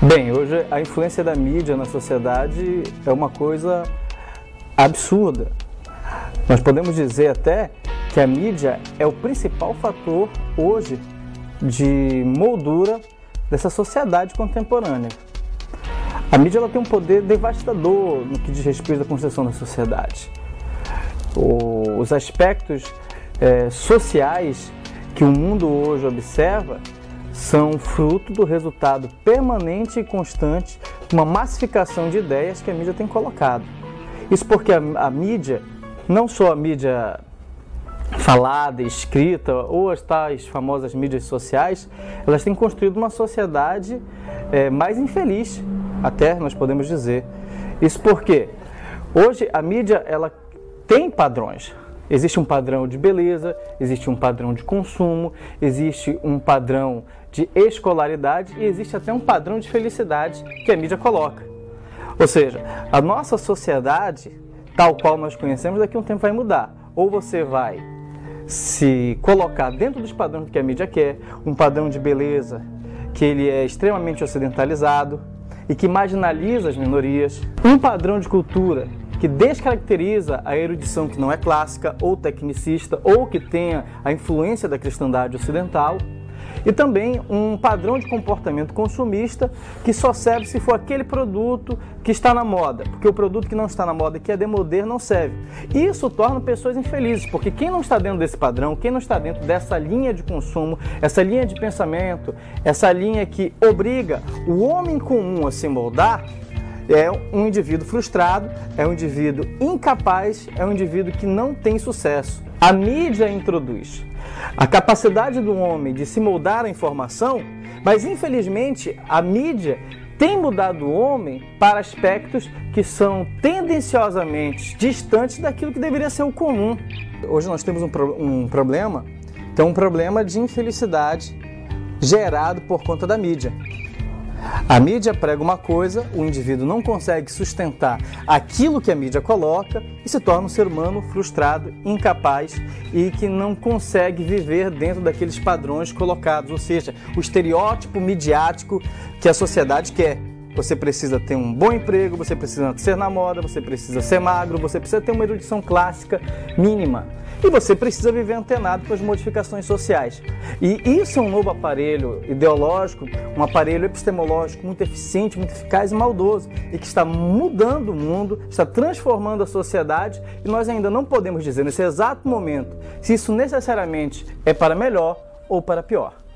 Bem, hoje a influência da mídia na sociedade é uma coisa absurda. Nós podemos dizer até que a mídia é o principal fator hoje de moldura dessa sociedade contemporânea. A mídia ela tem um poder devastador no que diz respeito à construção da sociedade. Os aspectos é, sociais que o mundo hoje observa são fruto do resultado permanente e constante de uma massificação de ideias que a mídia tem colocado. Isso porque a, a mídia, não só a mídia falada, escrita, ou as tais famosas mídias sociais, elas têm construído uma sociedade é, mais infeliz, até nós podemos dizer. Isso porque hoje a mídia ela tem padrões. Existe um padrão de beleza, existe um padrão de consumo, existe um padrão de escolaridade e existe até um padrão de felicidade que a mídia coloca. Ou seja, a nossa sociedade, tal qual nós conhecemos, daqui a um tempo vai mudar. Ou você vai se colocar dentro dos padrões que a mídia quer, um padrão de beleza que ele é extremamente ocidentalizado e que marginaliza as minorias, um padrão de cultura que descaracteriza a erudição que não é clássica ou tecnicista ou que tenha a influência da cristandade ocidental e também um padrão de comportamento consumista que só serve se for aquele produto que está na moda, porque o produto que não está na moda que é demoder não serve. Isso torna pessoas infelizes, porque quem não está dentro desse padrão, quem não está dentro dessa linha de consumo, essa linha de pensamento, essa linha que obriga o homem comum a se moldar, é um indivíduo frustrado, é um indivíduo incapaz, é um indivíduo que não tem sucesso. A mídia introduz a capacidade do homem de se moldar a informação, mas infelizmente a mídia tem mudado o homem para aspectos que são tendenciosamente distantes daquilo que deveria ser o comum. Hoje nós temos um, pro um problema, então um problema de infelicidade gerado por conta da mídia. A mídia prega uma coisa, o indivíduo não consegue sustentar aquilo que a mídia coloca e se torna um ser humano frustrado, incapaz e que não consegue viver dentro daqueles padrões colocados, ou seja, o estereótipo midiático que a sociedade quer. Você precisa ter um bom emprego, você precisa ser na moda, você precisa ser magro, você precisa ter uma erudição clássica mínima. E você precisa viver antenado com as modificações sociais. E isso é um novo aparelho ideológico, um aparelho epistemológico muito eficiente, muito eficaz e maldoso, e que está mudando o mundo, está transformando a sociedade, e nós ainda não podemos dizer nesse exato momento se isso necessariamente é para melhor ou para pior.